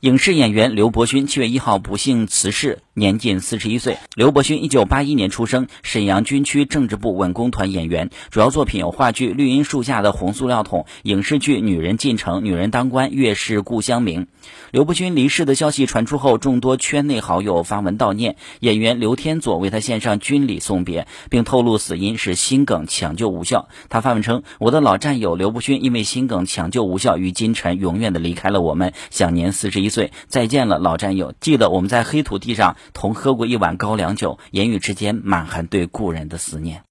影视演员刘伯勋七月一号不幸辞世，年仅四十一岁。刘伯勋一九八一年出生，沈阳军区政治部文工团演员，主要作品有话剧《绿荫树下的红塑料桶》，影视剧《女人进城》《女人当官》《月是故乡明》。刘伯勋离世的消息传出后，众多圈内好友发文悼念，演员刘天佐为他献上军礼送别，并透露死因是心梗抢救无效。他发文称：“我的老战友刘伯勋因为心梗抢救无效，于今晨永远的离开了我们，享年四十一”岁再见了，老战友！记得我们在黑土地上同喝过一碗高粱酒，言语之间满含对故人的思念。